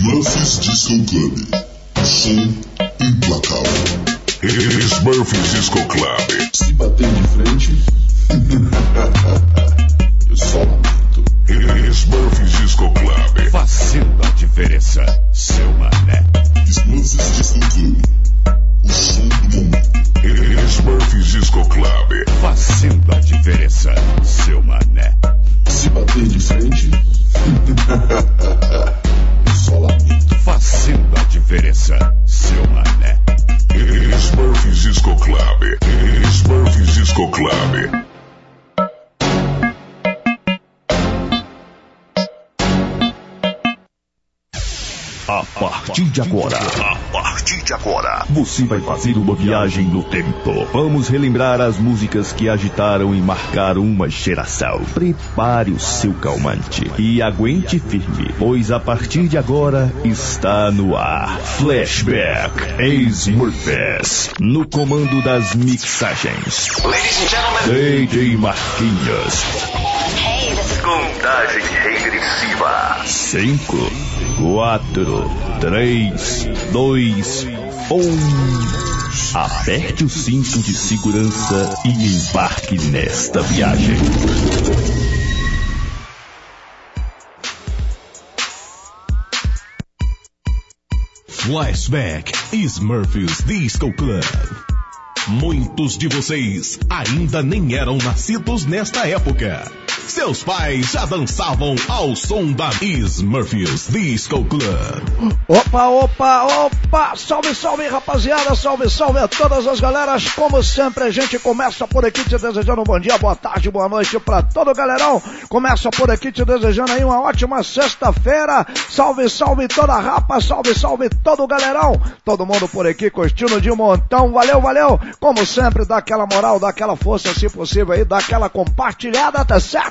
Smurfs Disco Club. Som implacável. Smurfs Disco Club. Se bater de frente, eu só lamento. Smurfs Disco Club. Fazendo a diferença, seu mané. Smurfs Disco Club. O som do momento. Smurfs Disco Club. Fazendo de agora, a partir de agora, você vai fazer uma viagem no tempo. Vamos relembrar as músicas que agitaram e marcaram uma geração. Prepare o seu calmante e aguente firme, pois a partir de agora está no ar. Flashback Smurfs, no comando das mixagens. Ladies and gentlemen. DJ Marquinhos. Hey, this is Contagem regressiva. 5, 4, 3, 2, 1. Aperte o cinto de segurança e embarque nesta viagem. Flashback Smurfs Disco Club. Muitos de vocês ainda nem eram nascidos nesta época. Seus pais já dançavam ao som da Smurfs Disco Club. Opa, opa, opa! Salve, salve, rapaziada! Salve, salve a todas as galeras! Como sempre, a gente começa por aqui te desejando um bom dia, boa tarde, boa noite pra todo o galerão. Começa por aqui te desejando aí uma ótima sexta-feira. Salve, salve toda a rapa, salve, salve todo o galerão. Todo mundo por aqui curtindo de montão. Valeu, valeu! Como sempre, dá aquela moral, dá aquela força, se possível aí, dá aquela compartilhada, tá certo?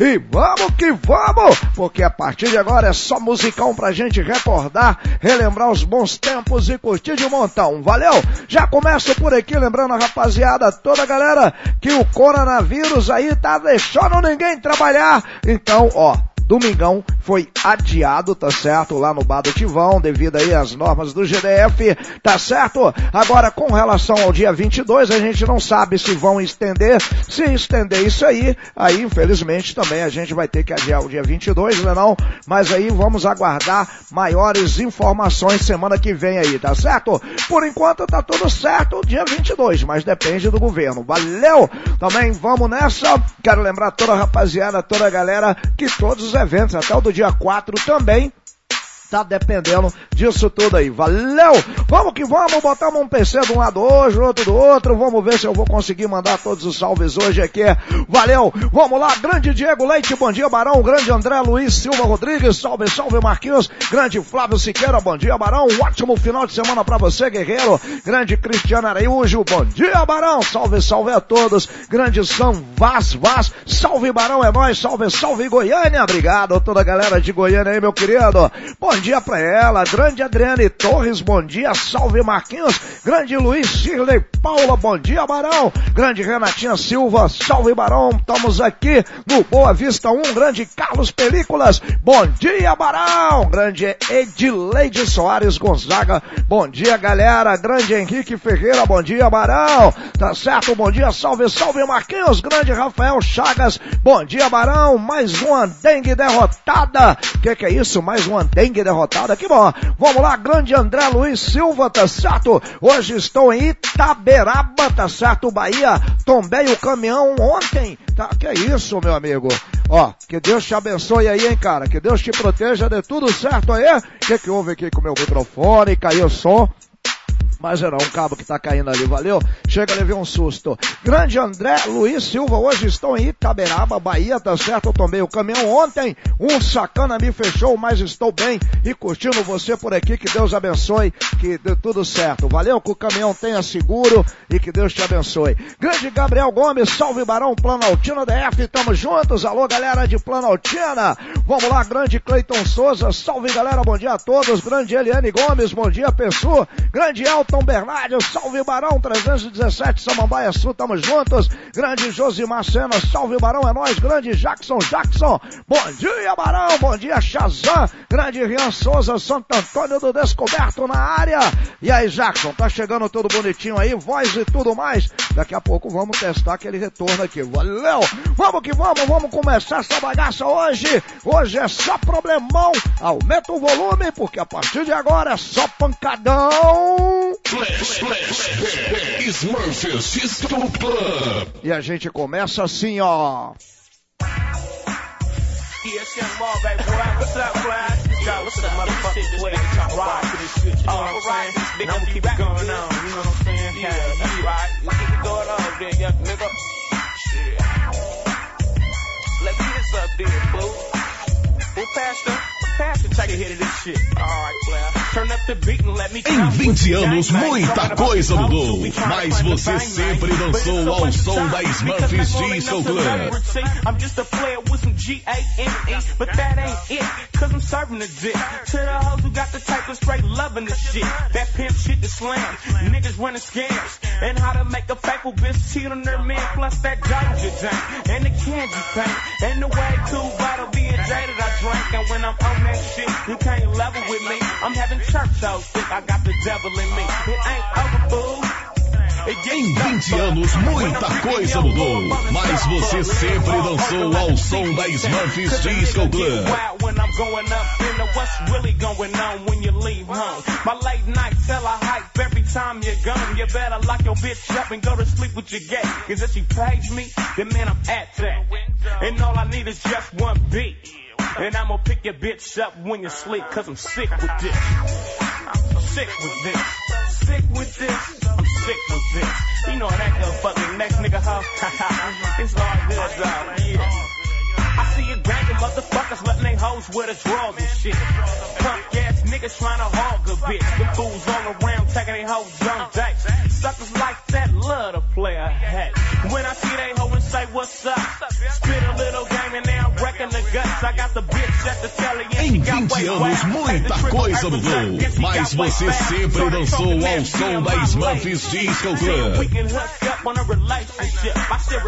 E vamos que vamos! Porque a partir de agora é só musicão pra gente recordar, relembrar os bons tempos e curtir de montão. Valeu? Já começo por aqui lembrando a rapaziada, toda a galera, que o coronavírus aí tá deixando ninguém trabalhar. Então, ó, Domingão foi adiado, tá certo? Lá no Bar do Tivão, devido aí às normas do GDF, tá certo? Agora, com relação ao dia 22, a gente não sabe se vão estender. Se estender isso aí, aí infelizmente também a gente vai ter que adiar o dia 22, né não? Mas aí vamos aguardar maiores informações semana que vem aí, tá certo? Por enquanto tá tudo certo, dia 22, mas depende do governo. Valeu! Também vamos nessa. Quero lembrar toda a rapaziada, toda a galera, que todos os eventos, até o do dia 4 também, tá dependendo disso tudo aí. Valeu! Vamos que vamos, botamos um PC de um lado hoje, outro do outro. Vamos ver se eu vou conseguir mandar todos os salves hoje aqui. Valeu! Vamos lá, grande Diego Leite, bom dia Barão, grande André Luiz Silva Rodrigues, salve, salve Marquinhos, grande Flávio Siqueira, bom dia Barão, um ótimo final de semana pra você, guerreiro. Grande Cristiano Araújo, bom dia Barão, salve, salve a todos. Grande São Vaz Vaz, salve Barão, é nóis, salve, salve Goiânia, obrigado toda a galera de Goiânia aí, meu querido. Bom dia pra ela. Grande Adriane Torres, bom dia. Salve Marquinhos. Grande Luiz Shirley Paula, bom dia Barão. Grande Renatinha Silva, salve Barão. Estamos aqui no Boa Vista 1. Grande Carlos Películas, bom dia Barão. Grande Edileide Soares Gonzaga, bom dia galera. Grande Henrique Ferreira, bom dia Barão. Tá certo, bom dia. Salve, salve Marquinhos. Grande Rafael Chagas, bom dia Barão. Mais uma dengue derrotada. Que que é isso? Mais uma dengue derrotada derrotada. Que bom. Vamos lá, grande André Luiz Silva, tá certo? Hoje estou em Itaberaba, tá certo? Bahia. Tombei o caminhão ontem. Tá, que isso, meu amigo? Ó, que Deus te abençoe aí, hein, cara? Que Deus te proteja, dê tudo certo aí. O que que houve aqui com o meu microfone? Caiu o som. Mas era um cabo que tá caindo ali, valeu? Chega, levei um susto. Grande André Luiz Silva, hoje estou em Itaberaba, Bahia, tá certo? Eu tomei o caminhão ontem, um sacana me fechou, mas estou bem e curtindo você por aqui, que Deus abençoe, que dê tudo certo. Valeu, que o caminhão tenha seguro e que Deus te abençoe. Grande Gabriel Gomes, salve Barão Planaltina DF, tamo juntos, alô galera de Planaltina. Vamos lá, grande Cleiton Souza, salve galera, bom dia a todos. Grande Eliane Gomes, bom dia, Pessoa. Grande Elton Bernardo, salve Barão 317, Samambaia Sul, tamo juntos. Grande Josimar Sena, salve Barão, é nós. Grande Jackson Jackson, bom dia Barão, bom dia Shazam. Grande Rian Souza, Santo Antônio do Descoberto na área. E aí, Jackson, tá chegando tudo bonitinho aí, voz e tudo mais. Daqui a pouco vamos testar aquele retorno aqui. Valeu! Vamos que vamos, vamos começar essa bagaça hoje. Hoje é só problemão. Aumenta o volume, porque a partir de agora é só pancadão. Flash, flash. E a gente começa assim, ó. Yeah? Pastor, take a hit of this shit. Alright, player. Turn up the beat and let me Em 20 anos, muita coisa mudou, mas você sempre dançou ao som da Smurfs Disco Club. I'm just a player with some G-A-N-E, but that ain't it, cause I'm serving the dick. To the hoes who got the type of straight loving the shit. That pimp shit to slam, niggas running scams, and how to make a faithful bitch cheat on their man, plus that jank, and the candy paint, and the way too vital being jaded I drank, and when I'm on that shit, you can't level with me. I'm having church I got the devil in me. It ain't over, fool. Em 20 anos, muita coisa mudou, mas você sempre dançou ao som da Smurfs Disco Club. Time you're gone. You better lock your bitch up and go to sleep with your gay. Cause if she pays me, then man I'm at that. And all I need is just one beat. And I'ma pick your bitch up when you sleep, cause I'm sick with this. Sick with this. Sick with this. I'm sick with this. You know that go fucking next nigga hoe. it's all good though. Yeah. I see a gang of motherfuckers letting they hoes wear the drawers and shit. Punk ass niggas trying to hog a bitch. The fools all around taking they hoes on dates. Suckers like that love to play a hat. When I see they hoe and say what's up, spit a little game and now I'm wrecking the guts. I got the bitch at the telly and she got way anos, muita coisa mudou, mas você sempre dançou ao som da Smurfs Disco We can hook up on a relationship. I said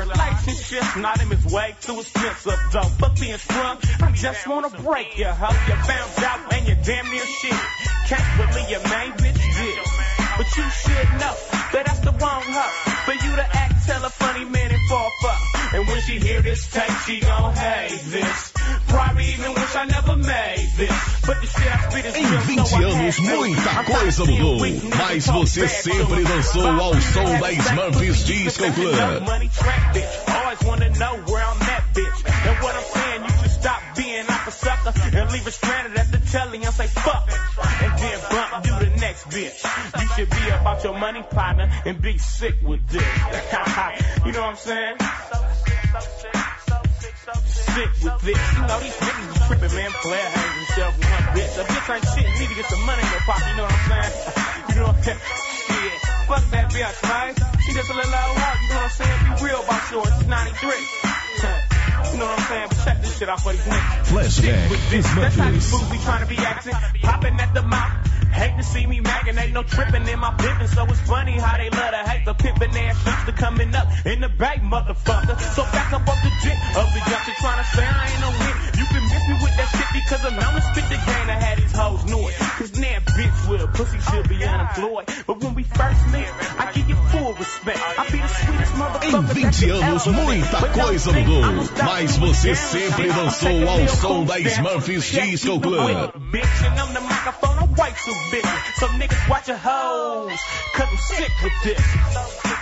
not him way too expensive. Though, fuck being sprung. I just wanna break you, hoe. You found out and you damn near shit. Can't believe your main bitch did. But you should know that that's the wrong hoe. For you to act, tell a funny man and fall fuck. And when she hear this tape, she gon' hate this. Probably even wish I never made this. But the shit I spit is Em real, 20 so I anos, muita coisa mudou, seeing weak niggas mas você sempre dançou ao som da Smurfs Disco Club. And what I'm saying, you should stop being like a sucker and leave it stranded at the telly and say fuck it. And then bump you the next bitch. You should be about your money partner and be sick with this. you know what I'm saying? Sick with this. You know, these niggas be tripping, man. Player hangs himself with one bitch. A bitch ain't shit. Need to get some money in your pocket. You know what I'm saying? You know what I'm saying? Shit. Fuck that bitch, man. She just a little old. You know what I'm saying? Be real about yours. It's 93. You know what I'm saying? But check this shit out for these niggas. Flashback With this, that's how these fools be trying to be acting. Popping at the mouth. Hate to see me magging, ain't no tripping in my pimpin', so it's funny how they love to hate the pimpin' ass youngster coming up in the back, motherfucker. So back up off the dick of the youngster trying to say I ain't no. You can miss me with that shit because I'm known to spit the game that had these hoes knew it. Cause now bitch with a pussy should be unemployed. But when we first met, I give you full respect. I be the sweetest motherfucker. that 20 you anos, muita coisa mudou, mas você sempre dançou ao som da. Smurfs Disco Club. Bitch, and I'm the microphone, I'm way too busy. So niggas watch your hoes, cause I'm sick with this.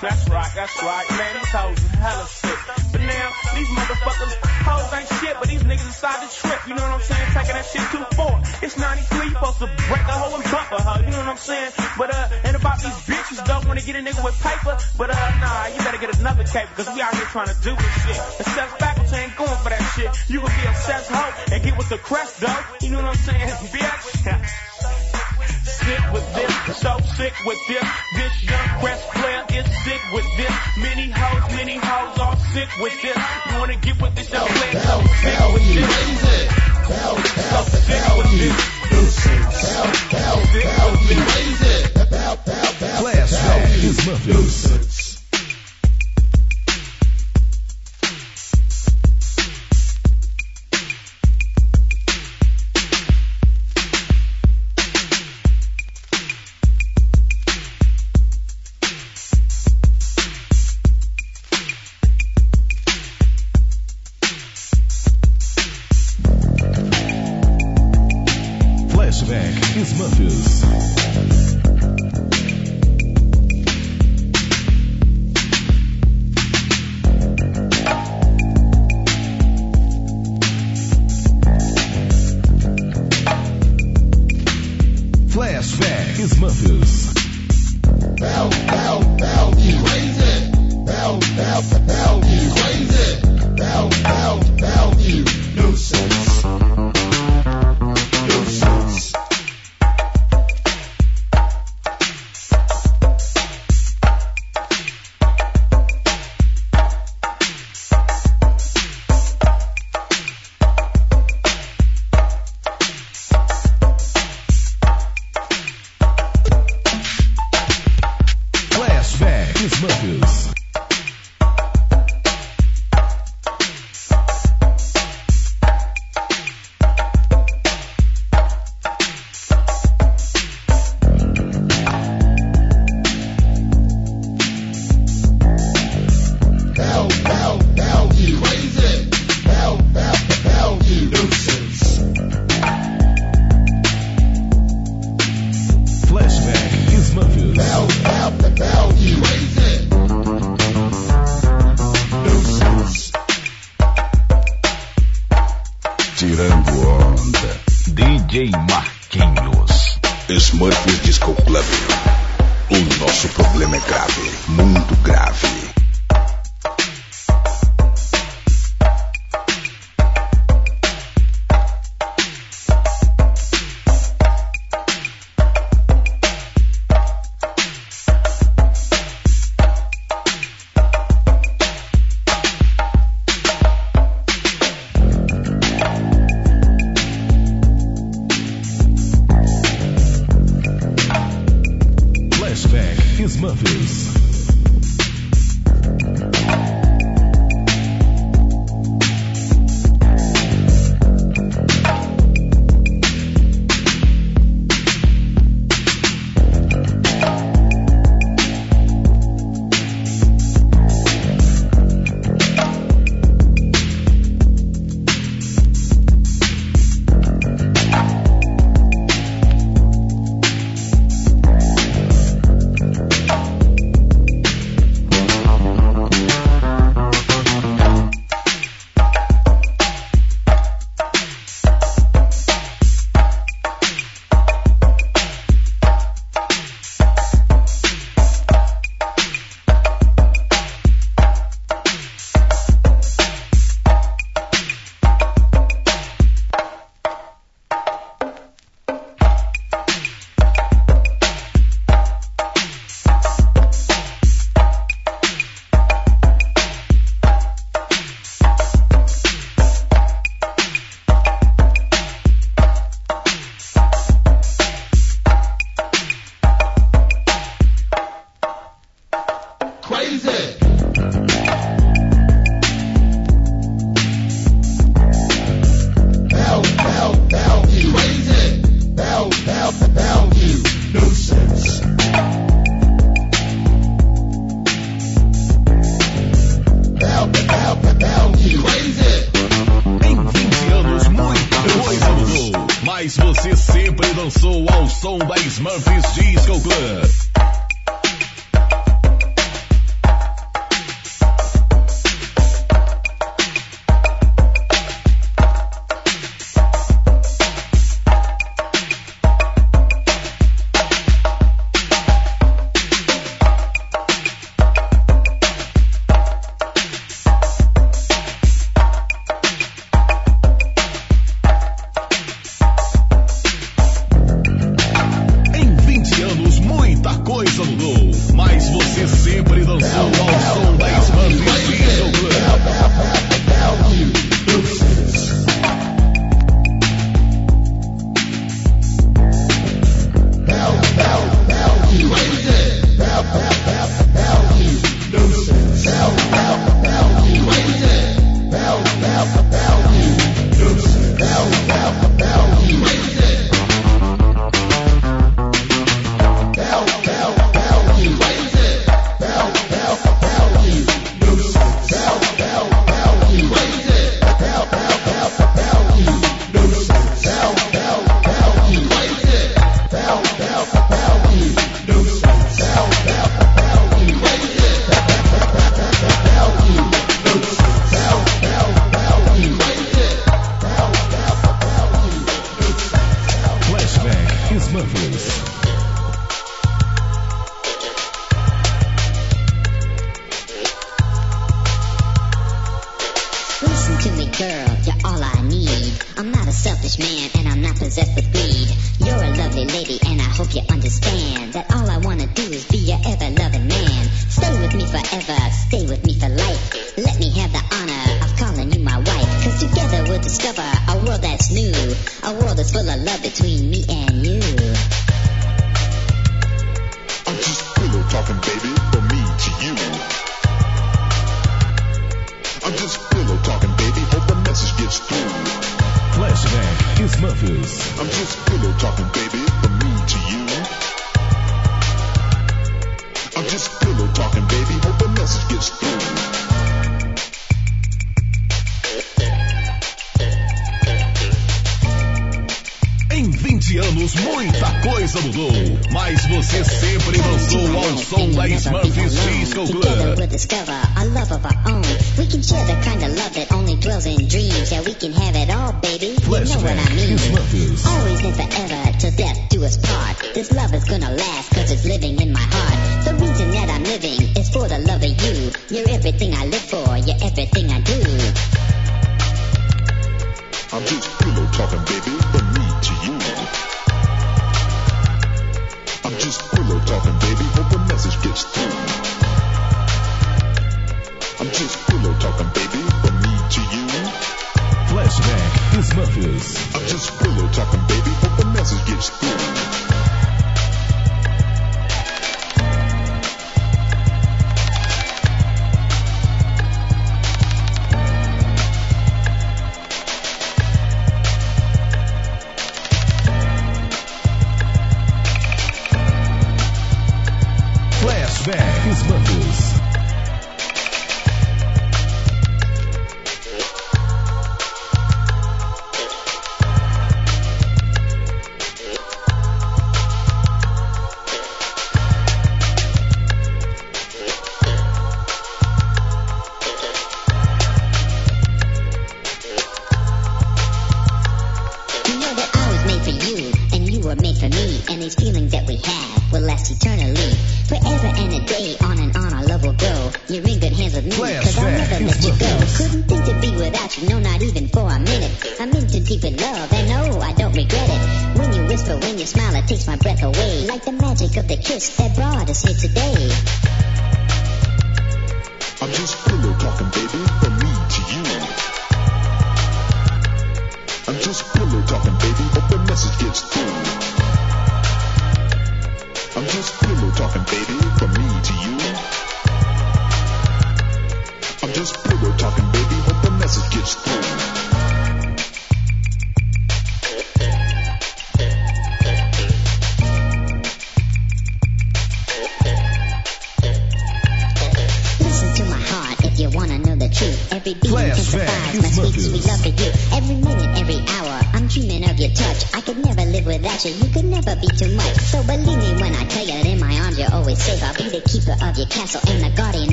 That's right, that's right, man, these hoes is hella sick. But now, these motherfuckers, hoes ain't shit, but these niggas decide to trip, you know what I'm saying? Taking that shit too far. It's 93, you supposed to break a hoe and bump a you know what I'm saying? But uh, and about these bitches don't wanna get a nigga with paper, but uh, nah, you better get another cape, cause we out here trying to do this shit. And sex faculty ain't going for that shit. You can be a sex hoe and get with the crest though, you know what I'm saying, bitch? Sick with this, so sick with this. This young crest player is sick with this. Many hoes, many hoes are sick with this. You wanna get with this young player? So sick with this. So stick with this. This. Flashback is Memphis.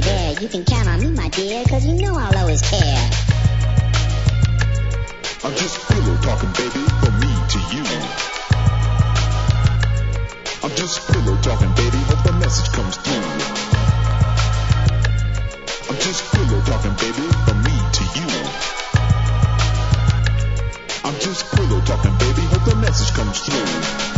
there. You can count on me, my dear, cause you know I'll always care. I'm just pillow talking, baby, from me to you. I'm just pillow talking, baby, hope the message comes through. I'm just pillow talking, baby, from me to you. I'm just pillow talking, baby, hope the message comes through.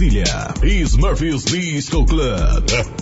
Brasília. Smurfy's Disco Club.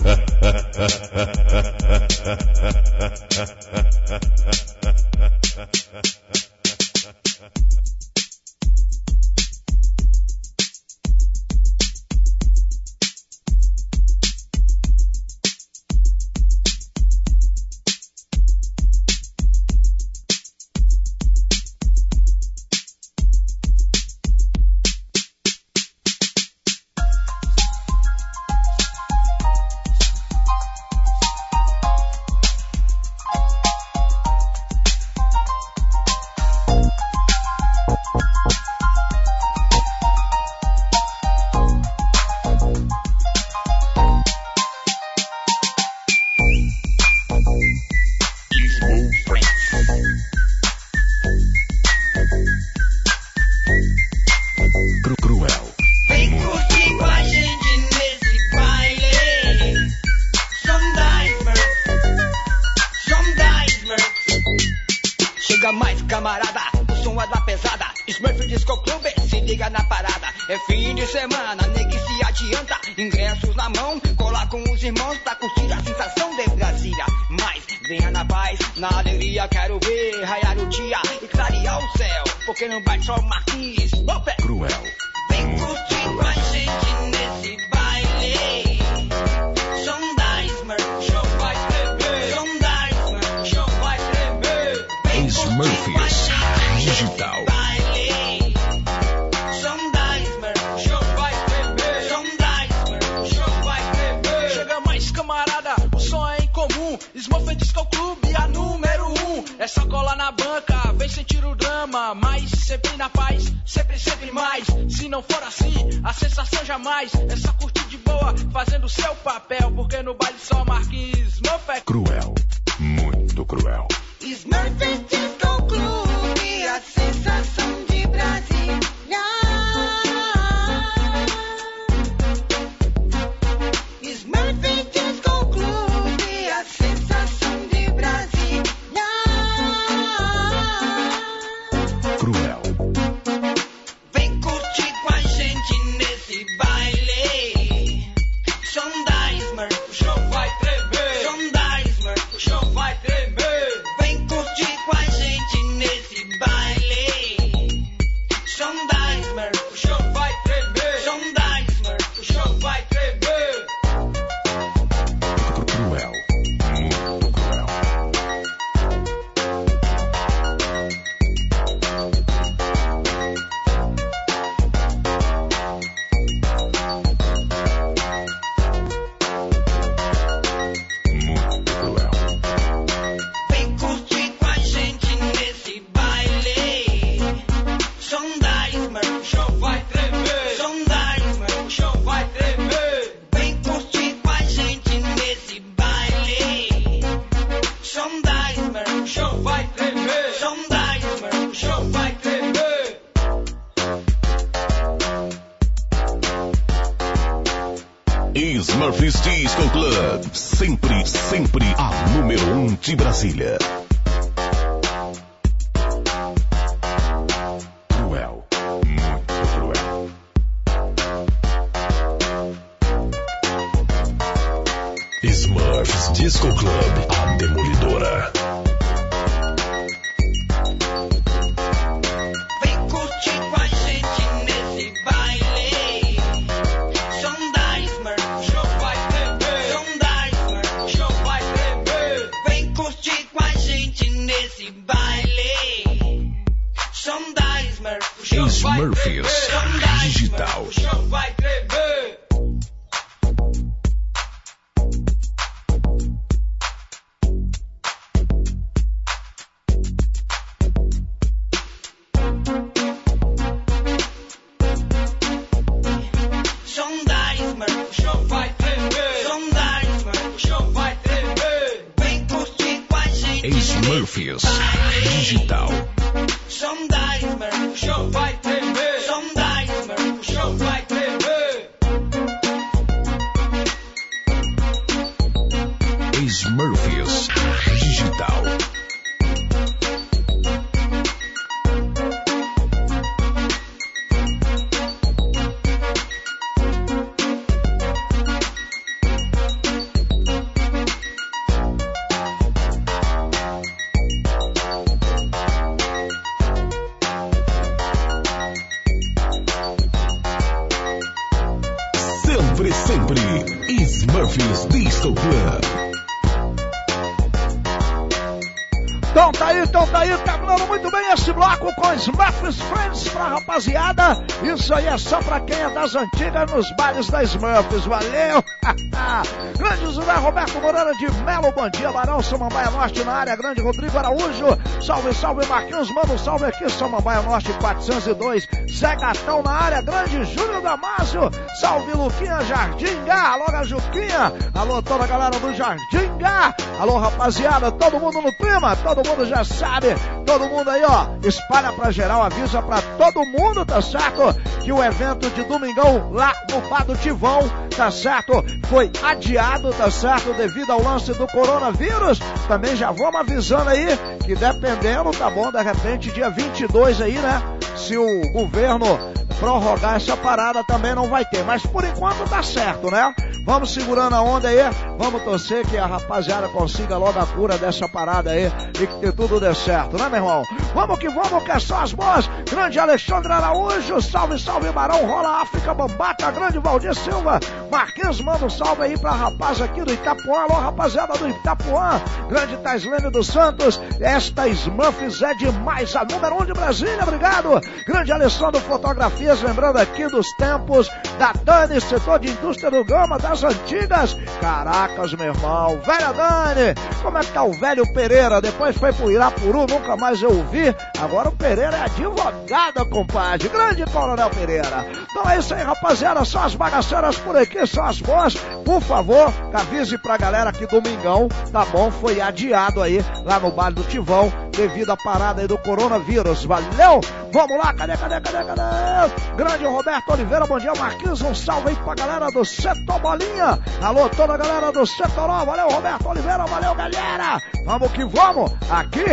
Isso aí é só pra quem é das antigas nos bares da Smurfs, valeu! grande José Roberto Moreira de Melo, bom dia, Barão, Samambaia Norte na área, grande Rodrigo Araújo, salve, salve Marquinhos, manda um salve aqui, Samambaia Norte 402, Zé Gatão na área, grande Júlio Damásio, salve Luquinha Jardim Gá, alô Juquinha, alô toda a galera do Jardim Gá, alô rapaziada, todo mundo no clima, todo mundo já sabe, todo mundo aí ó, espalha pra geral, avisa pra todo mundo, tá certo? Que o evento de domingão lá no Bar do Tivão, tá certo? Foi adiado, tá certo? Devido ao lance do coronavírus. Também já vamos avisando aí que dependendo, tá bom? De repente, dia 22 aí, né? Se o governo prorrogar essa parada também não vai ter. Mas por enquanto tá certo, né? Vamos segurando a onda aí, vamos torcer que a rapaziada consiga logo a cura dessa parada aí e que tudo dê certo, né, meu irmão? Vamos que vamos, que é só as boas. Grande Alexandre Araújo, salve, salve, Barão, rola África, Bambata, grande Valdir Silva, Marquinhos, manda um salve aí pra rapaz aqui do Itapuã, alô, rapaziada do Itapuã, grande Taislene dos Santos, esta Smurfs é demais, a número um de Brasília, obrigado. Grande Alessandro Fotografias, lembrando aqui dos tempos da Dani, setor de indústria do Gama, das antigas. Caracas, meu irmão, velha Dani, como é que tá o velho Pereira? Depois foi pro Irapuru, nunca mais eu ouvi. Agora o Pereira é advogado, compadre. Grande Coronel Pereira. Então é isso aí, rapaziada. Só as bagaceiras por aqui, só as boas. Por favor, avise pra galera que domingão, tá bom? Foi adiado aí lá no Bar do Tivão devido à parada aí do coronavírus. Valeu? Vamos lá, cadê, cadê, cadê, cadê? Grande Roberto Oliveira, bom dia, Marquinhos. Um salve aí pra galera do Setor Bolinha. Alô, toda a galera do Setoró. Valeu, Roberto Oliveira. Valeu, galera. Vamos que vamos. Aqui,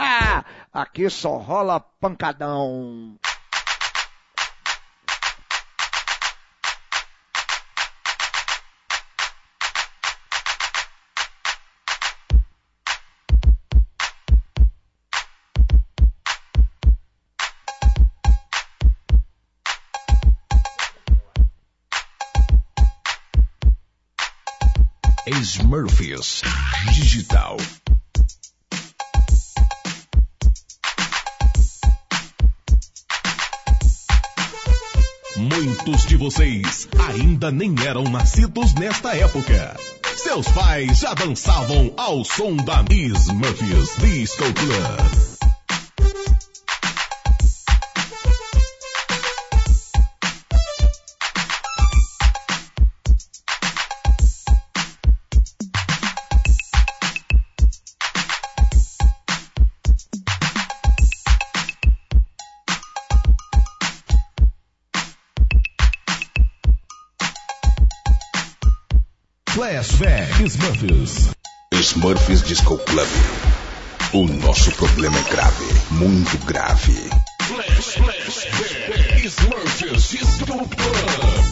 aqui só rola pancadão. Smurfs Digital. Muitos de vocês ainda nem eram nascidos nesta época. Seus pais já dançavam ao som da Murphys Disco Club. Smurfs. Smurfs Disco Club. O nosso problema é grave, muito grave. Flashback Smurfs Disco Club.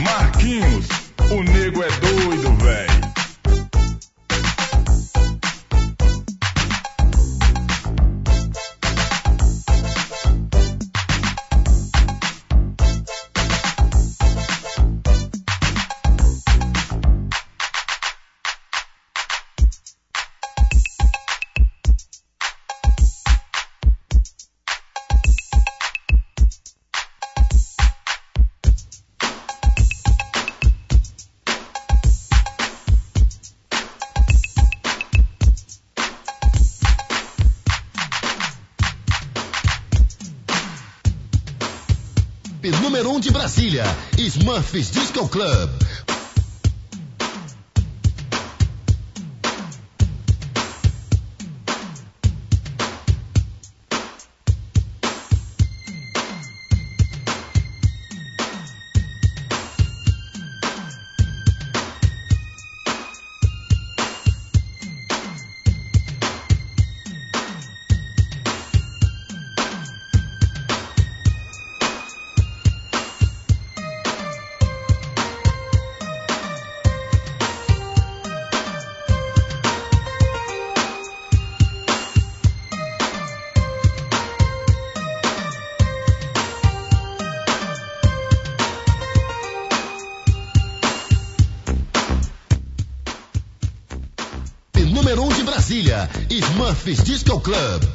Marquinhos, o nego é doido, velho. Smurfs Disco Club. Brasília, Smurfs Disco Club.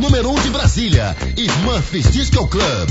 Número 1 um de Brasília, Smurfs Disco Club.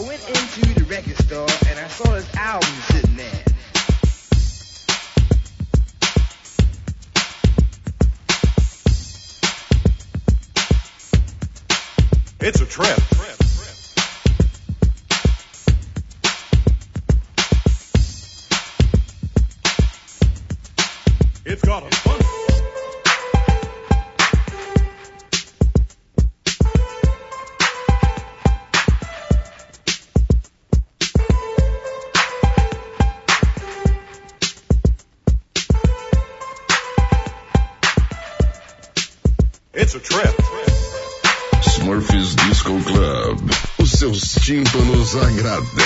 I went into the record store and I saw this album sitting there. It's a trip. Tímpanos agradecem.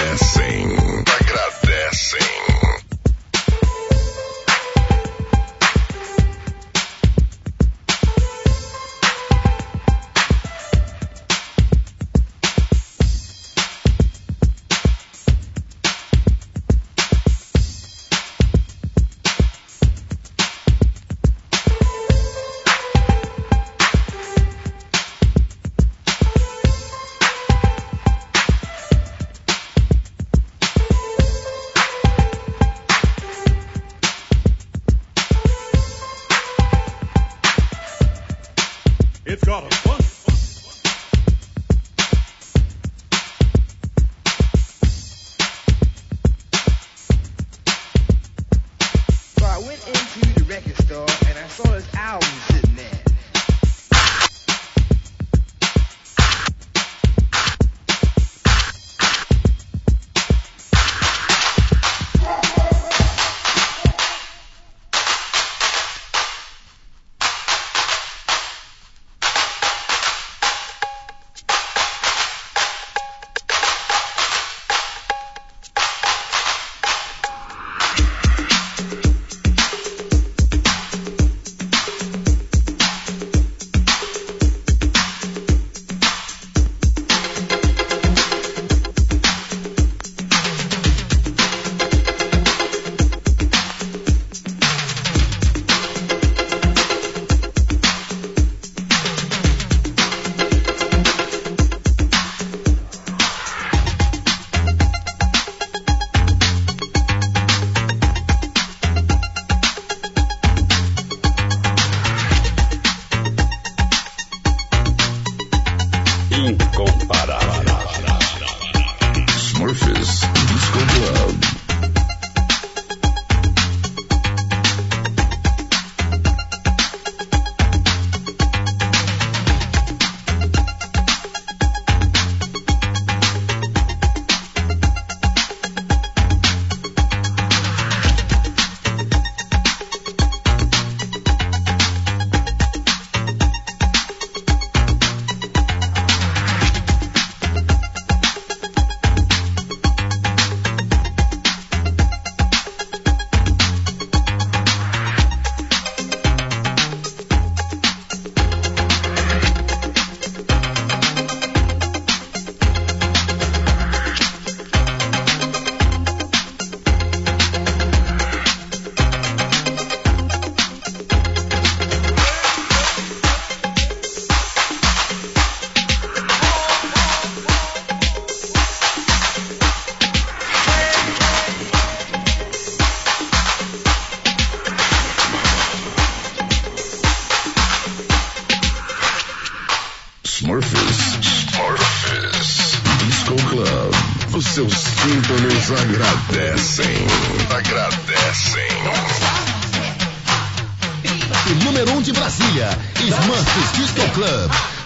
Tímpanos agradecem. Agradecem. O número 1 um de Brasília, Smurfs Disco Club.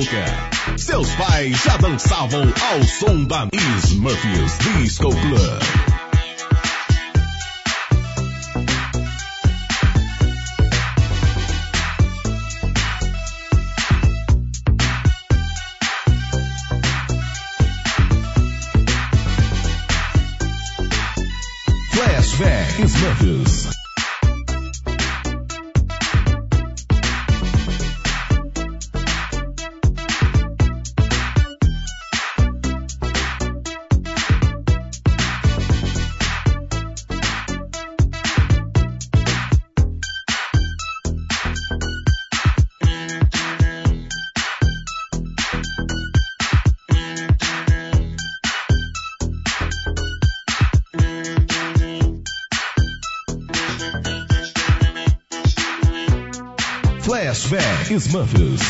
época. Seus pais já dançavam ao som da Smurfs Disco Club. Smuffers.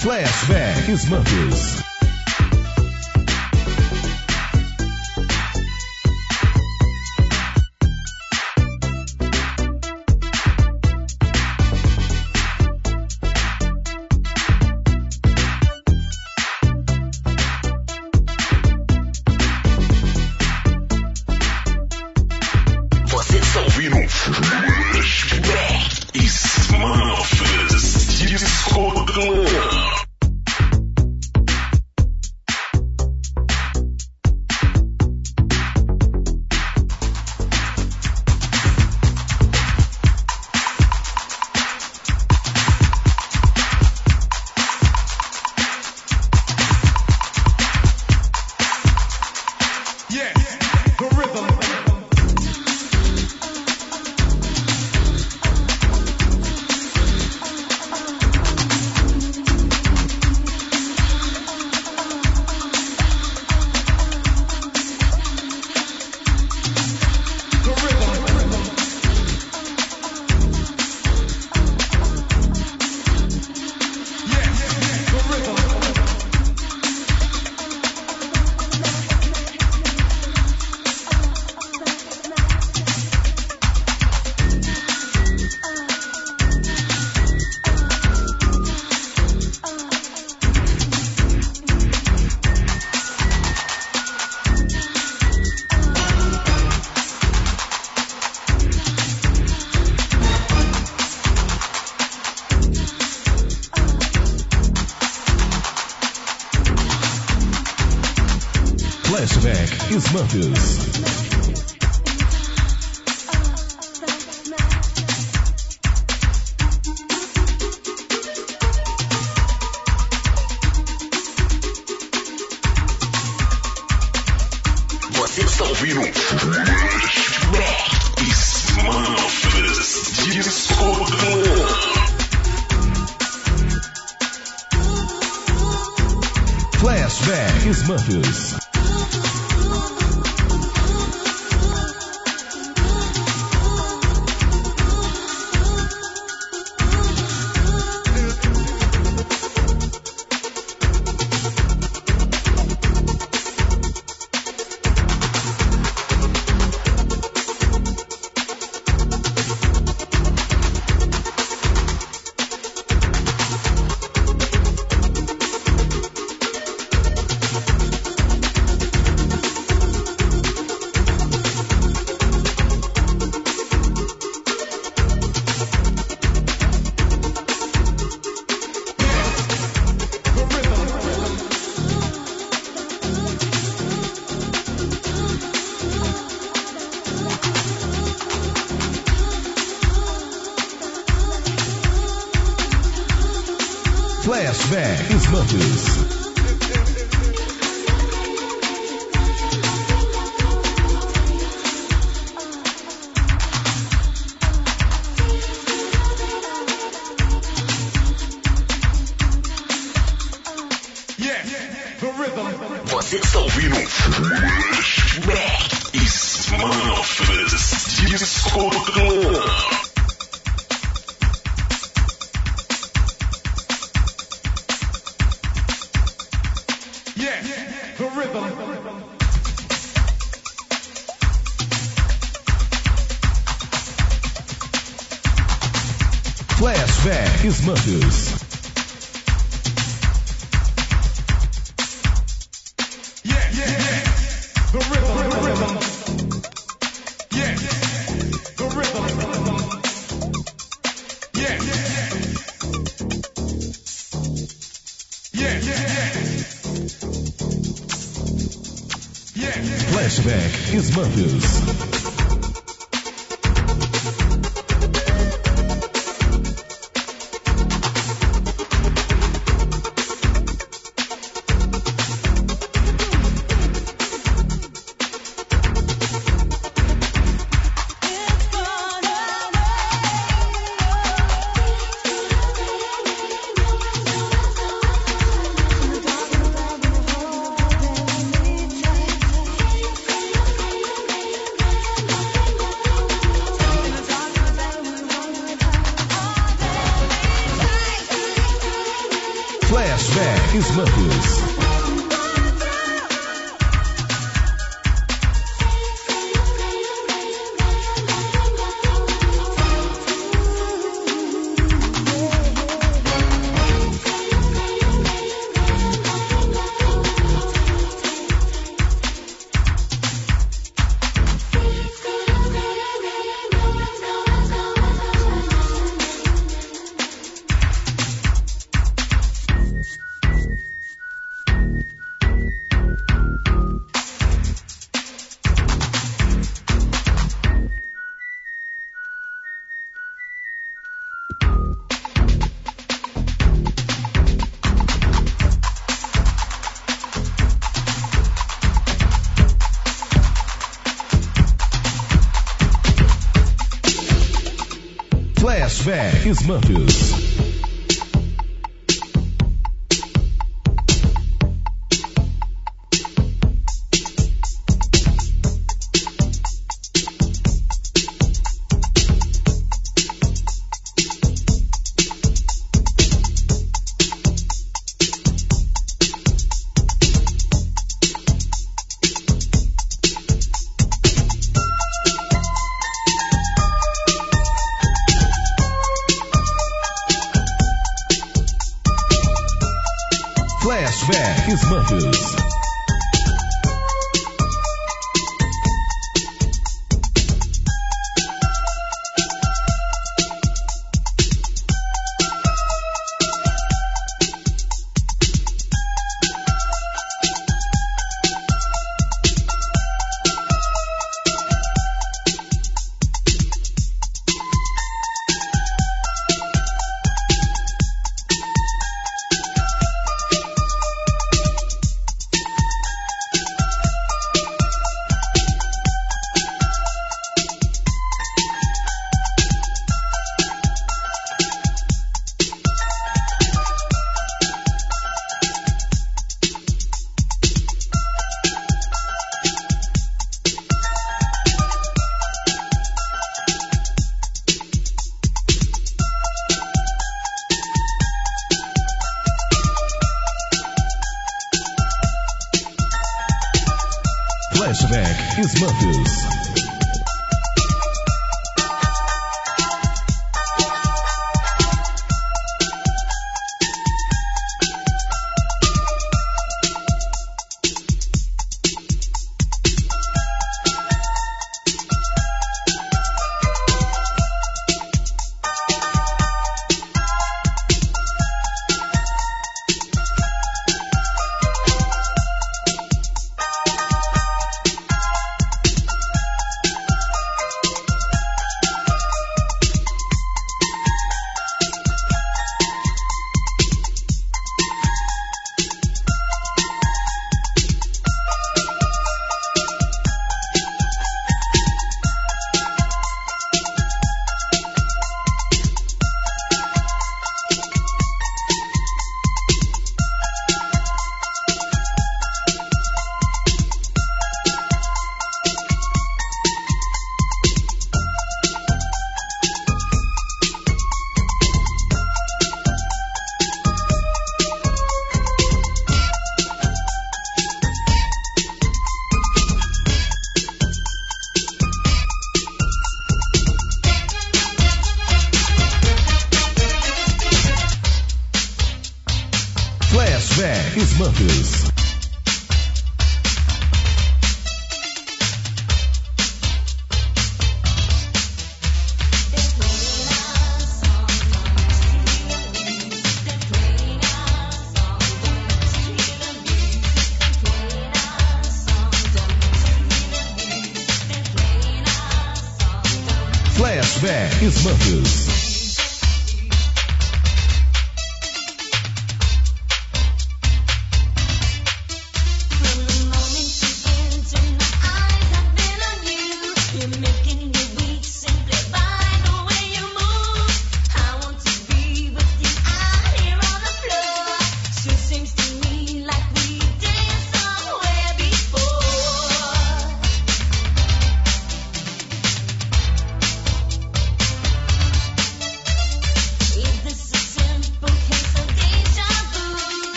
Flashback Smuckers. Smarters. Flashback Smurfs.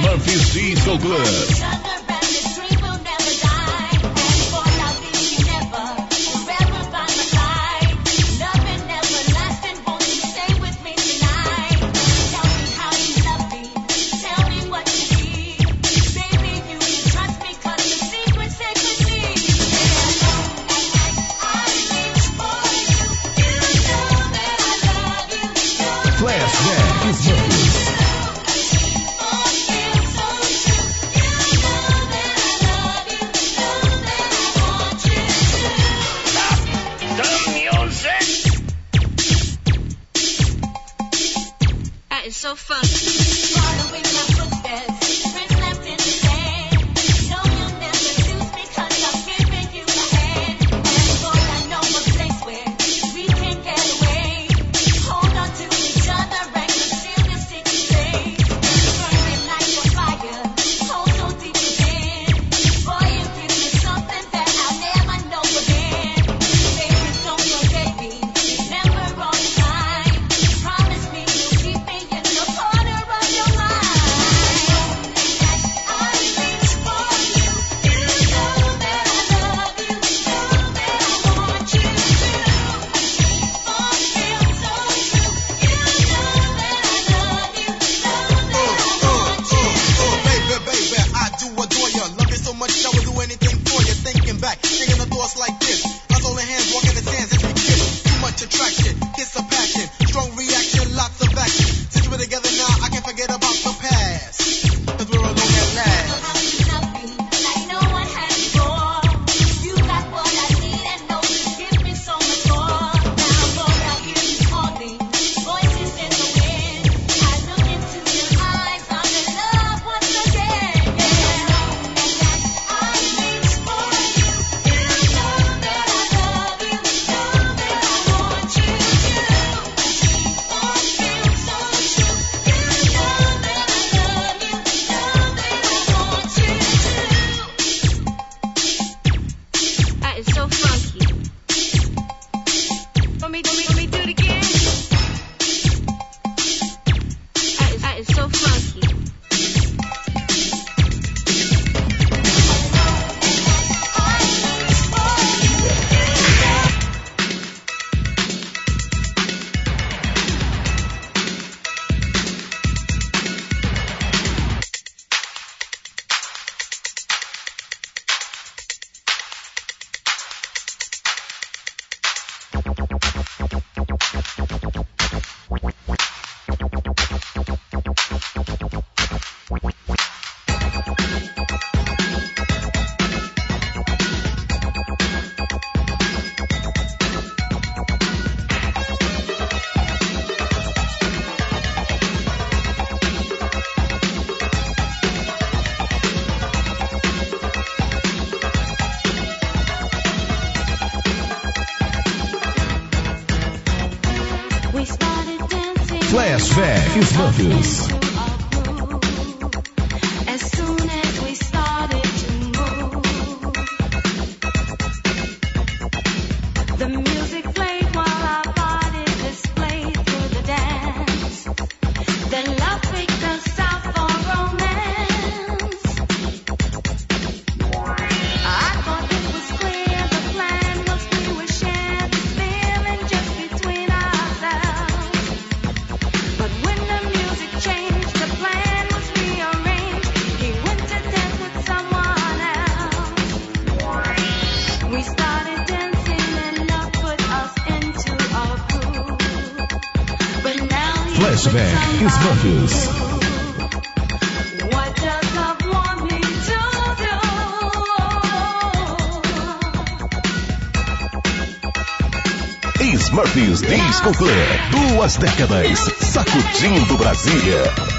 Smurfs Disco Club. Marques. Esportes Disco Clã. Duas décadas sacudindo Brasília.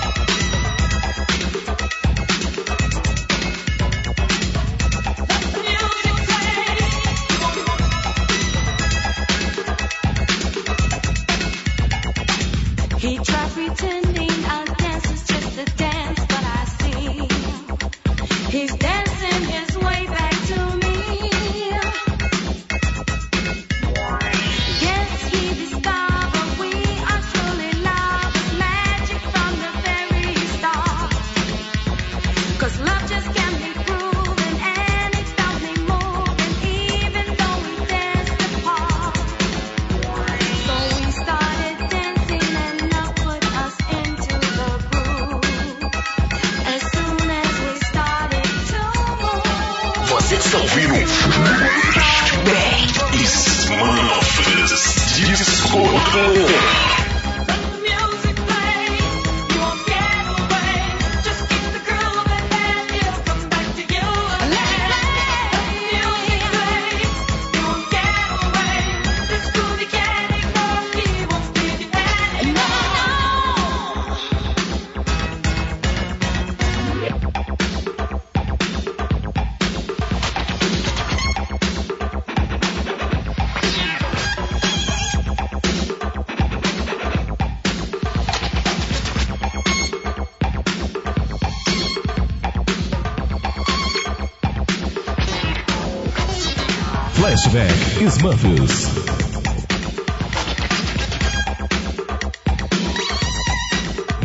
Flashback Smurfs.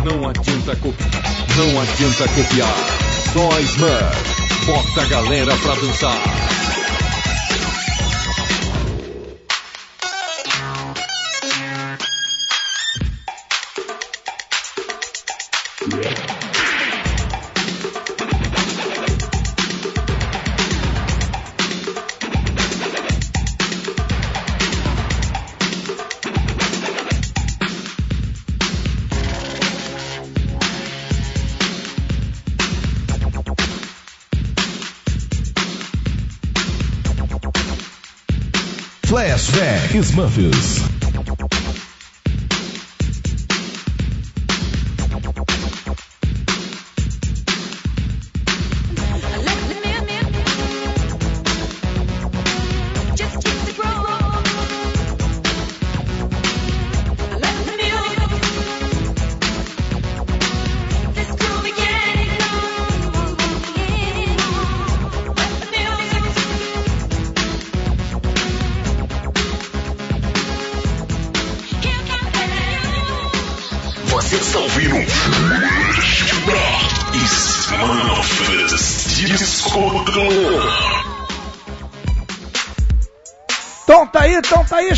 Não adianta copiar, não adianta copiar. Só Smurf, bota a galera pra dançar. Smuffs.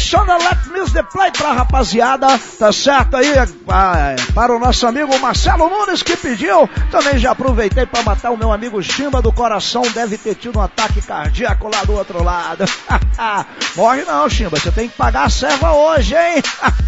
Chama Me The Play pra rapaziada, tá certo aí? Ah, para o nosso amigo Marcelo Nunes que pediu, também já aproveitei para matar o meu amigo Chimba do coração, deve ter tido um ataque cardíaco lá do outro lado. Morre não, Chimba, você tem que pagar a serva hoje, hein?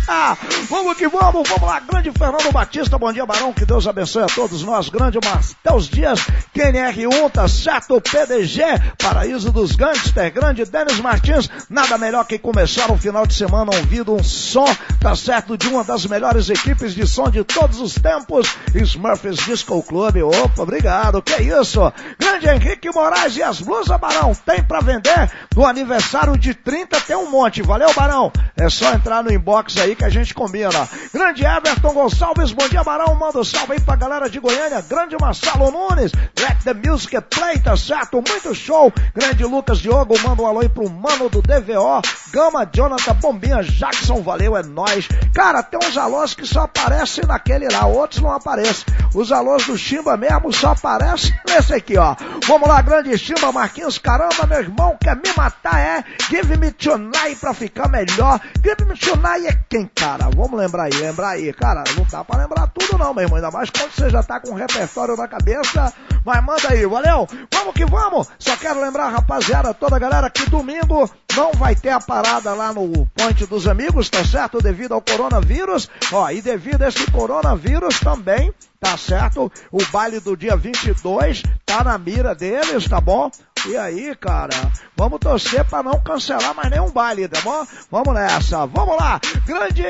vamos que vamos, vamos lá, grande Grande Fernando Batista, bom dia Barão, que Deus abençoe a todos nós. Grande Matheus Dias, KNR1, tá certo, PDG, Paraíso dos Gangster, grande Denis Martins, nada melhor que começar o um final de semana ouvindo um som, tá certo, de uma das melhores equipes de som de todos os tempos, Smurfs Disco Club, opa, obrigado, que é isso? Grande Henrique Moraes e as blusas, Barão, tem para vender? Do aniversário de 30 tem um monte, valeu Barão? É só entrar no inbox aí que a gente combina. Grande Everton Gonçalves, bom dia, Barão, manda um salve aí pra galera de Goiânia. Grande Marcelo Nunes, Let the Music Play, tá certo? Muito show. Grande Lucas Diogo, manda um alô aí pro mano do DVO. Gama, Jonathan, Bombinha, Jackson, valeu, é nóis. Cara, tem uns alôs que só aparecem naquele lá, outros não aparecem. Os alôs do Chimba mesmo só aparecem nesse aqui, ó. Vamos lá, grande Chimba, Marquinhos, caramba, meu irmão, quer me matar, é? Give me tonight pra ficar melhor. Give me tonight é quem, cara? Vamos lembrar aí, lembrar aí, cara. Não dá pra lembrar tudo não, meu irmão, ainda mais quando você já tá com repertório na cabeça. Mas manda aí, valeu? Vamos que vamos! Só quero lembrar, rapaziada, toda a galera, que domingo não vai ter a parada lá no Ponte dos Amigos, tá certo? Devido ao coronavírus. Ó, e devido a esse coronavírus também, tá certo? O baile do dia 22 tá na mira deles, tá bom? E aí, cara, vamos torcer para não cancelar mais nenhum baile, tá bom? Vamos nessa, vamos lá! Grande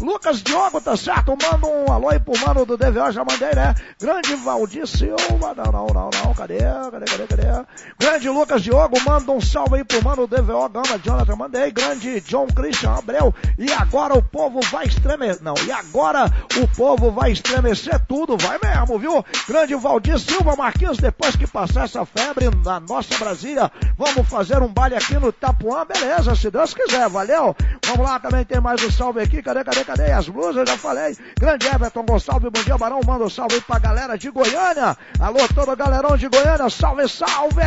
Lucas Diogo, tá certo? Manda um alô aí pro mano do DVO, já mandei, né? Grande Valdir Silva, não, não, não, não, cadê? Cadê, cadê, cadê? Grande Lucas Diogo, manda um salve aí pro mano do DVO, Gama, Jonathan, mandei. Grande John Christian Abreu, e agora o povo vai estremecer, não, e agora o povo vai estremecer tudo, vai mesmo, viu? Grande Valdir Silva, Marquinhos, depois que passar essa febre na nossa Brasília, vamos fazer um baile aqui no Tapuã, beleza, se Deus quiser, valeu? Vamos lá, também tem mais um salve aqui, cadê, cadê, cadê? As blusas, já falei. Grande Everton Gonçalves, bom dia, Barão, manda um salve aí pra galera de Goiânia. Alô, todo galerão de Goiânia, salve, salve!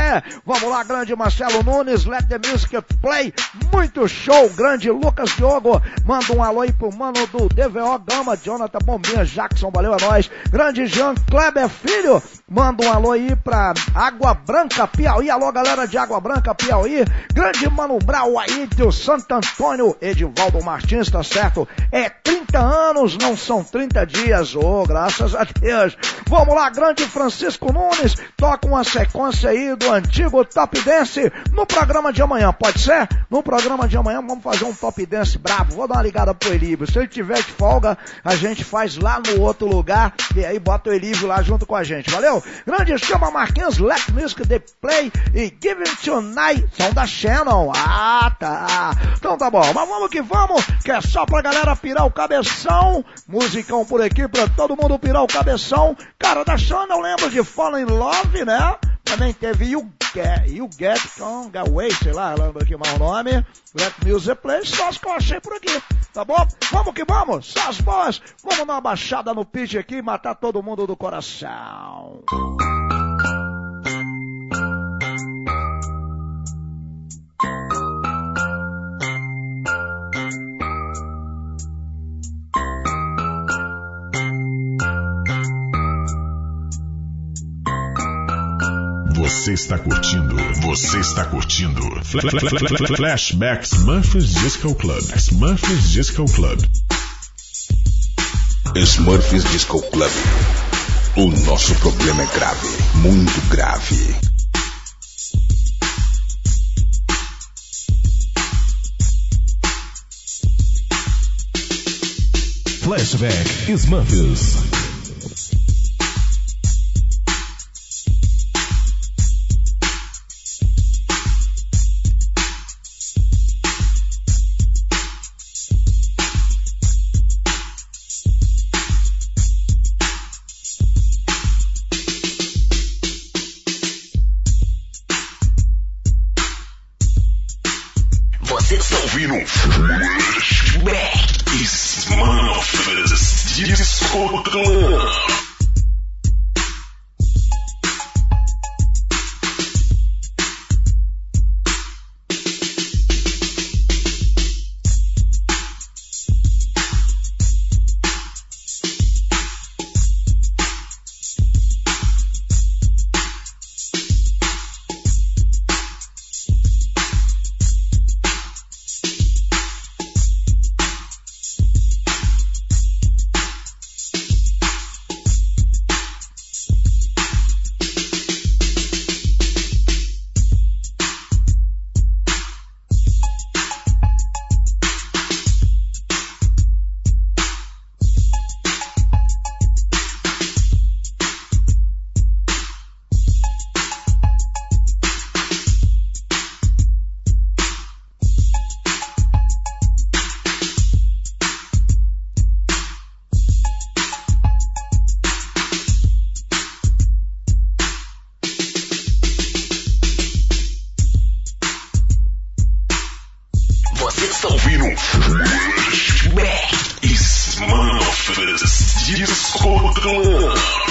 Vamos lá, grande Marcelo Nunes, Let the Music Play, muito show, grande Lucas Diogo, manda um alô aí pro mano do DVO Gama, Jonathan Bombinha, Jackson, valeu, é nóis. Grande Jean Kleber Filho, manda um alô aí pra Água Branca, Piauí, alô galera de Água Branca, Piauí, grande Mano Brau aí do Santo Antônio, Edivaldo Martins, tá certo? É 30 anos, não são 30 dias, oh, graças a Deus. Vamos lá, grande Francisco Nunes, toca uma sequência aí do antigo Top Dance no programa de amanhã, pode ser? No programa de amanhã vamos fazer um Top Dance brabo, vou dar uma ligada pro Elívio, se ele tiver de folga, a gente faz lá no outro lugar, e aí bota o Elívio lá junto com a gente, valeu? Grande chama Marquinhos, Let Music The Play e Give It Tonight, são da Shannon, ah tá, então tá bom, mas vamos que vamos, que é só pra galera pirar o cabeção, musicão por aqui pra todo mundo pirar o cabeção, cara da Shannon eu lembro de Fall in Love, né? Também teve You Get, you Get Kong Away, sei lá, lembra aqui mais o nome. Let Music Play, só as que eu achei por aqui, tá bom? Vamos que vamos, só as boas. Vamos dar uma baixada no pitch aqui e matar todo mundo do coração. Você está curtindo, você está curtindo Fla- fla- fla- fla- fla- Flashback Smurfs Disco Club. Smurfs Disco Club. Smurfs Disco Club. O nosso problema é grave, muito grave. Flashback Smurfs. Smuffers Disco Clã.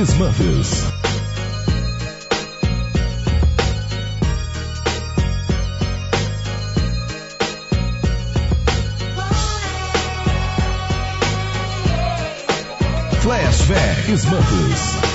Smurfs. Flashback Smurfs.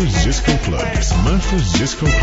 Flashback Smurfs Disco Club. Smurfs Disco Club.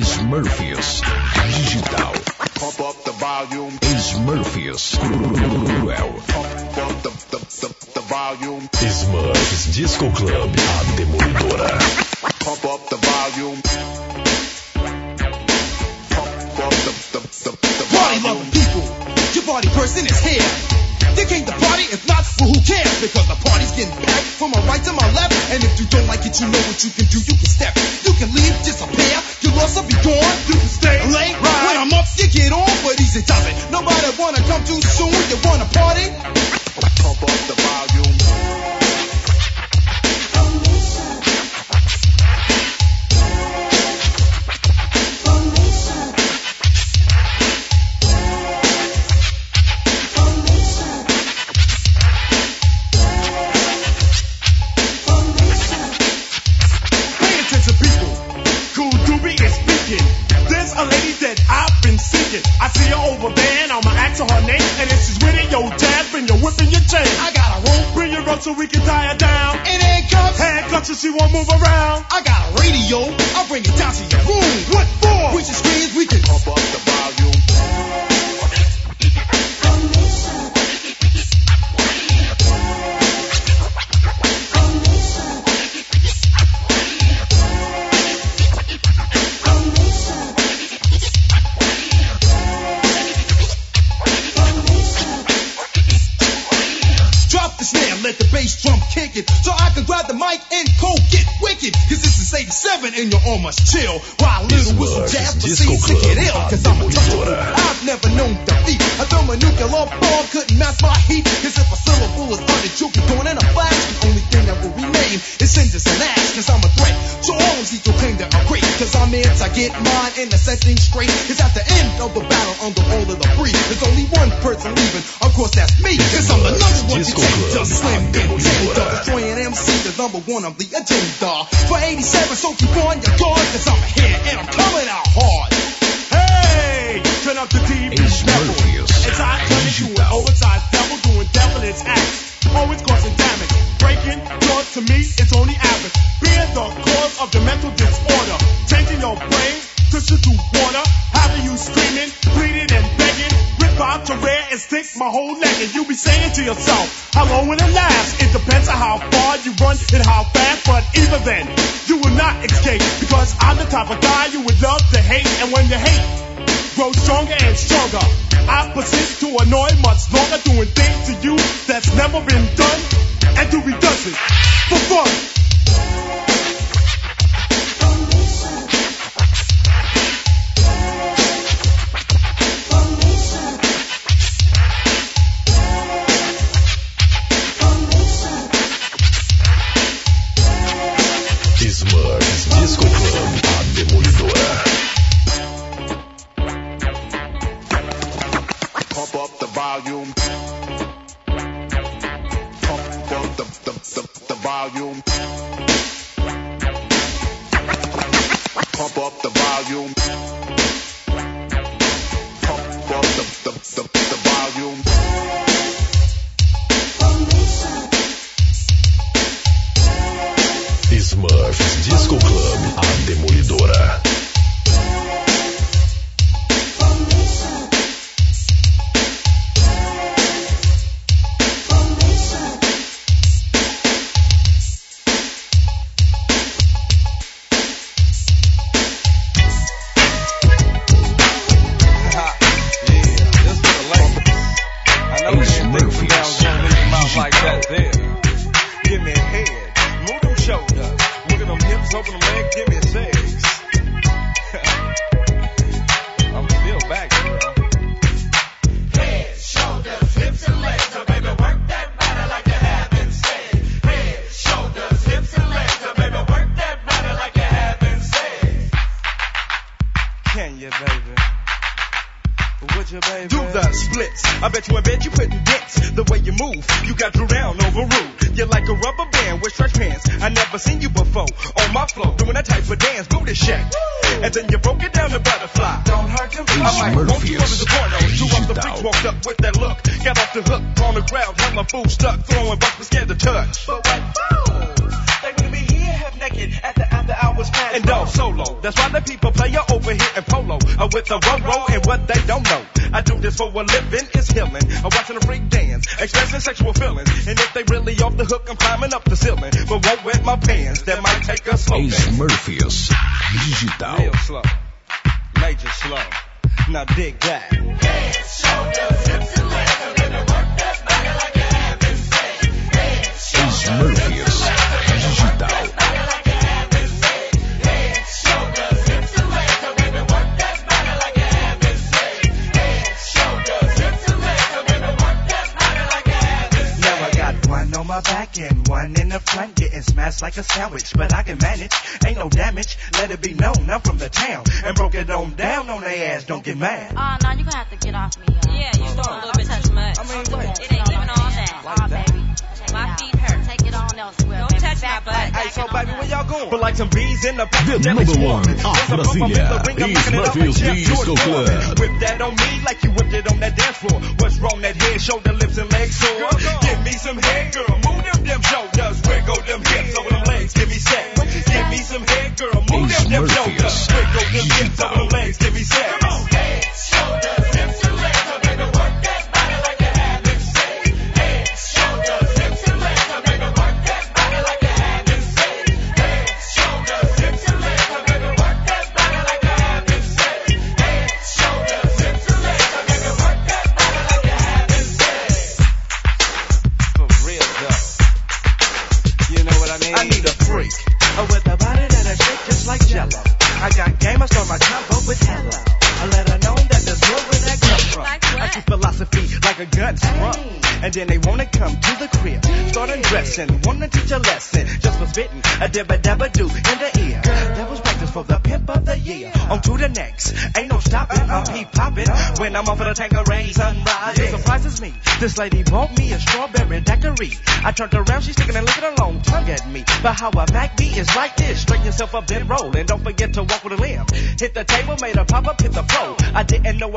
Smurfs Digital. Pump up the volume. Smurfs Cruel. Pump up the, the, the, the volume. Smurfs Disco Club, a demolidora. Pump up the volume. Pump up the, the, the, the Party loving people, your party person is here. They came to party, if not, well who cares? Because the party's getting packed from my right to my left. And if you don't like it, you know what you can do. You can step, you can leave, disappear. Your loss will be gone. You can stay late. When I'm up, you get on, but easy it. Nobody wanna come too soon. You wanna party? She won't move around. I got a radio. I'll bring it down to your room. What 87 and you're almost chill. While little whistle jazz proceeds to get ill. Cause I'm a demolidora. I've never known defeat. A thermonuclear bomb couldn't match my heat. Cause if a syllable is you'll be going in a flash. The only thing that will remain is cinders and ash. Cause I'm a threat. So all of these who claim to agree. Cause I'm here to get mine and to set things straight. Cause at the end of the battle, under all of the free, there's only one person leaving. Of course, that's me. Cause I'm the number one Disco. Club, Slim marijuana, the agenda. For 87, so keep on your guard, cause I'm here and I'm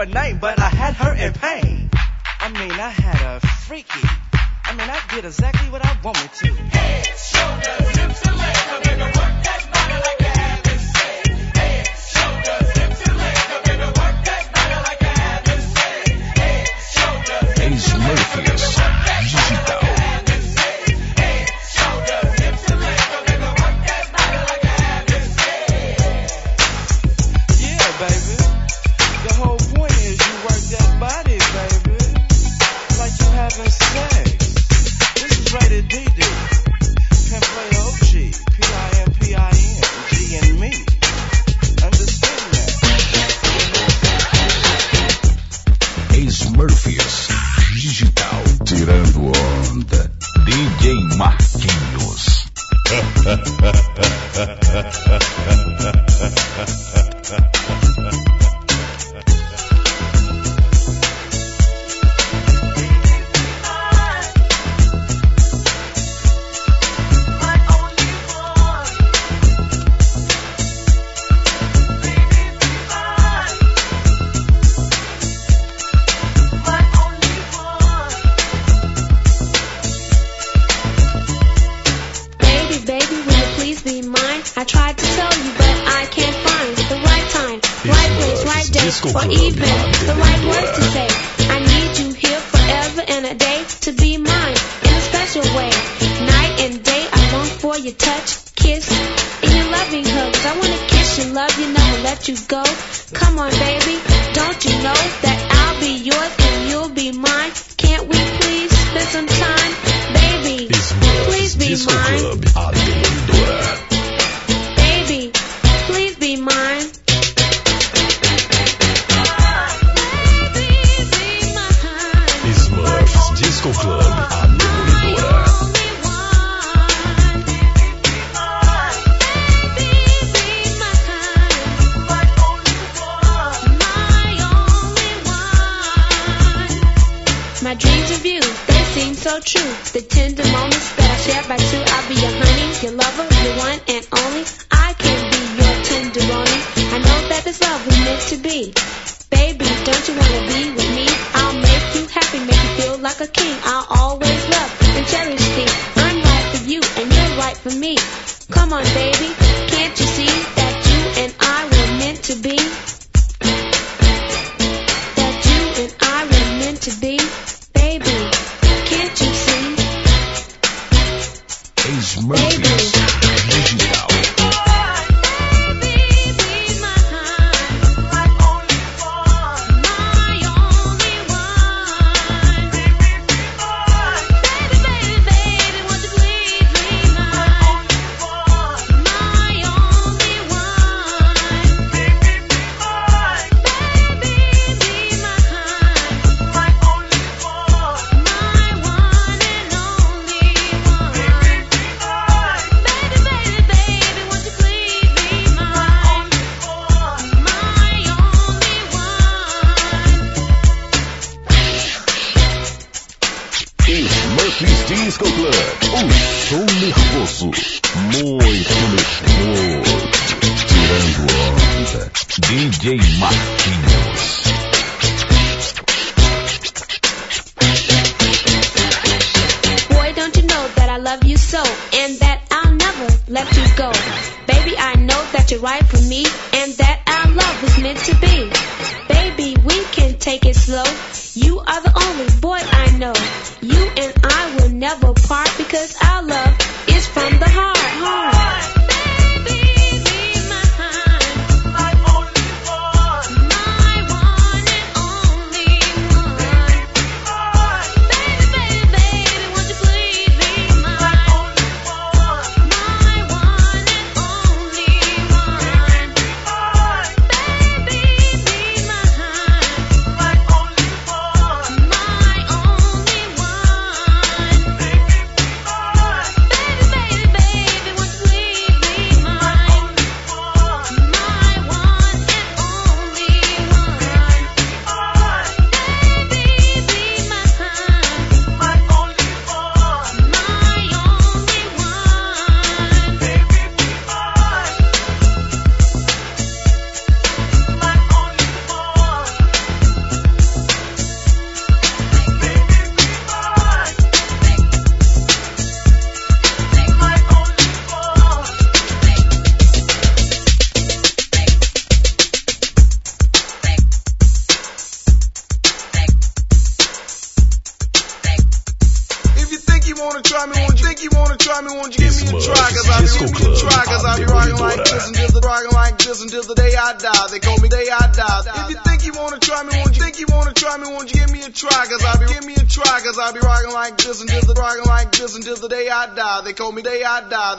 didn't know her name, but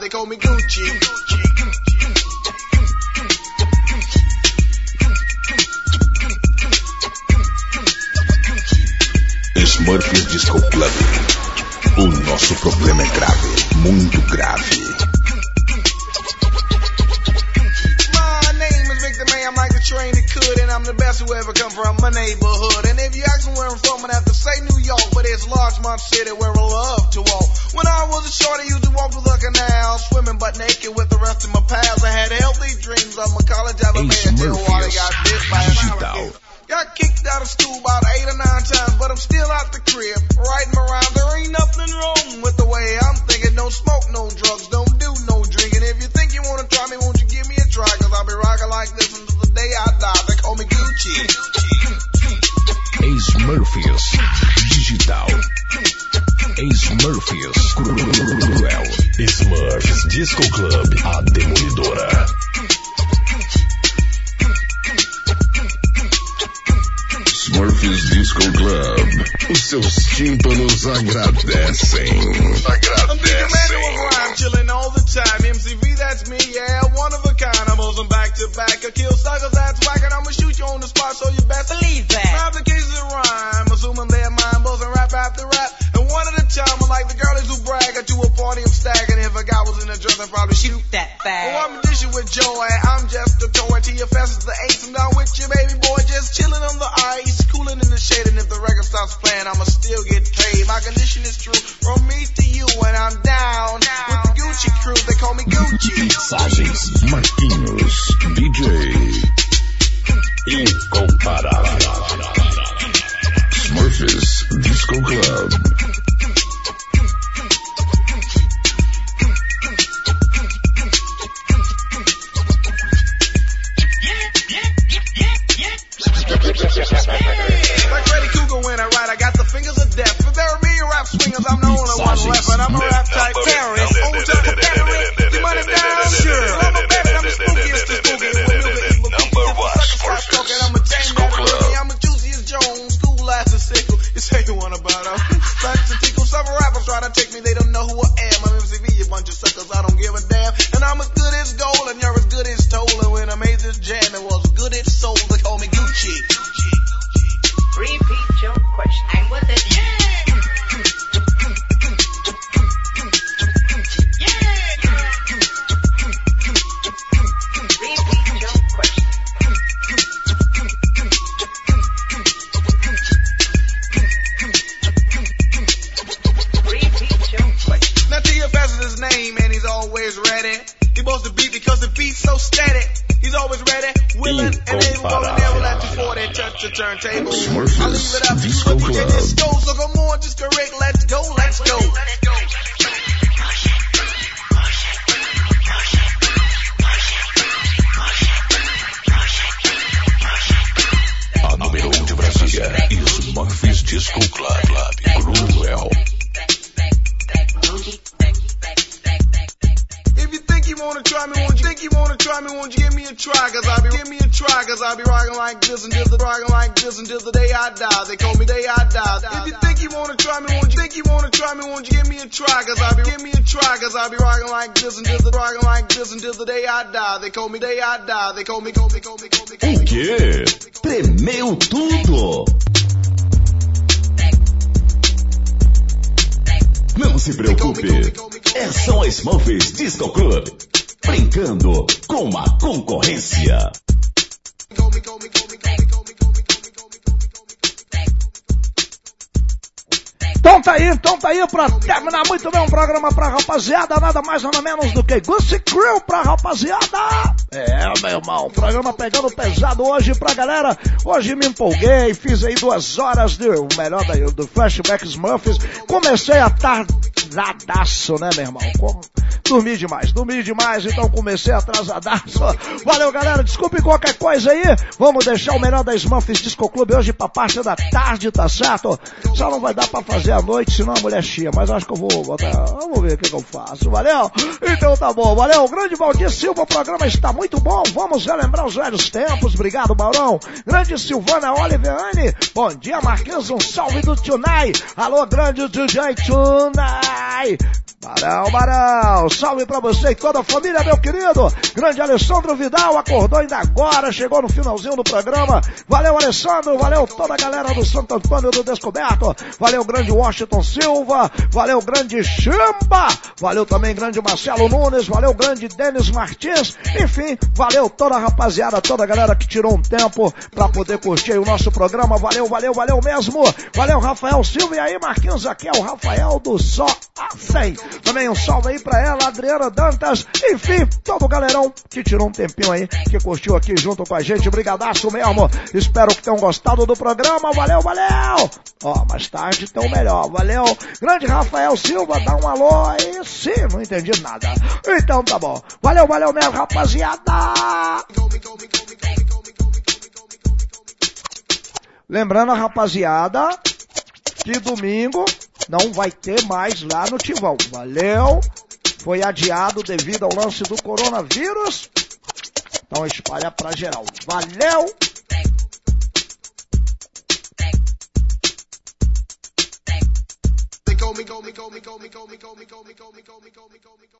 they call me You say you want about us. Like some tickle some rappers try to take me, they don't know who I am. I'm MCV, you bunch of suckers, I don't give a damn. And I'm as good as gold, and you're as good as told. And when I made this jam, it was good as soul They call me Gucci. Repeat your question. I'm with it. turntable. Smurfs, Disco Club. rockin' like this until the rockin' like this until the day I die. They call me day I die. They call me, call me, call me, call me. O quê? Tremeu tudo. Não se preocupe, é só Smurfs Disco Club, brincando com a concorrência. Go, go, go, go, go, go. Então tá aí, então tá aí pra terminar muito bem um programa pra rapaziada, nada mais nada menos do que Goose Crew pra rapaziada. É, meu irmão, programa pegando pesado hoje pra galera. Hoje me empolguei, fiz aí duas horas do melhor daí, do Flashback Smurfs. Comecei a tardadaço, né, meu irmão? Como... Dormi demais, dormi demais, então comecei atrasadaço. Valeu, galera, desculpe qualquer coisa aí. Vamos deixar o melhor da Smurfs Disco Clube hoje pra parte da tarde, tá certo? Só não vai dar pra fazer à noite, senão a mulher chia. Mas acho que eu vou botar. Vamos ver o que, que eu faço. Valeu? Então tá bom, valeu. Grande Valdir Silva, o programa está muito bom. Vamos relembrar os velhos tempos. Obrigado, Baurão. Grande Silvana Oliveane. Bom dia, Marquinhos. Um salve do Tunai. Alô, grande DJ Tunai. Barão, Barão, salve pra você e toda a família, meu querido. Grande Alessandro Vidal, acordou ainda agora, chegou no finalzinho do programa. Valeu, Alessandro, valeu toda a galera do Santo Antônio do Descoberto. Valeu, grande Washington Silva, valeu, grande Chamba, valeu também, grande Marcelo Nunes, valeu, grande Denis Martins. Enfim, valeu toda a rapaziada, toda a galera que tirou um tempo pra poder curtir o nosso programa. Valeu, valeu, valeu mesmo. Valeu, Rafael Silva. E aí, Marquinhos, aqui é o Rafael do Só a 100. Também um salve aí pra ela, Adriana Dantas. Enfim, todo o galerão que tirou um tempinho aí, que curtiu aqui junto com a gente. Brigadaço mesmo. Espero que tenham gostado do programa. Valeu, valeu! Ó, mais tarde tão melhor. Valeu. Grande Rafael Silva, dá um alô aí. Sim, não entendi nada. Então tá bom. Valeu, valeu mesmo, rapaziada! Lembrando a rapaziada que domingo não vai ter mais lá no Tivão. Valeu! Foi adiado devido ao lance do coronavírus. Então espalha pra geral. Valeu! Go me, go me, go me, go me, go me, go me, go me, go me, go me, go me, go me.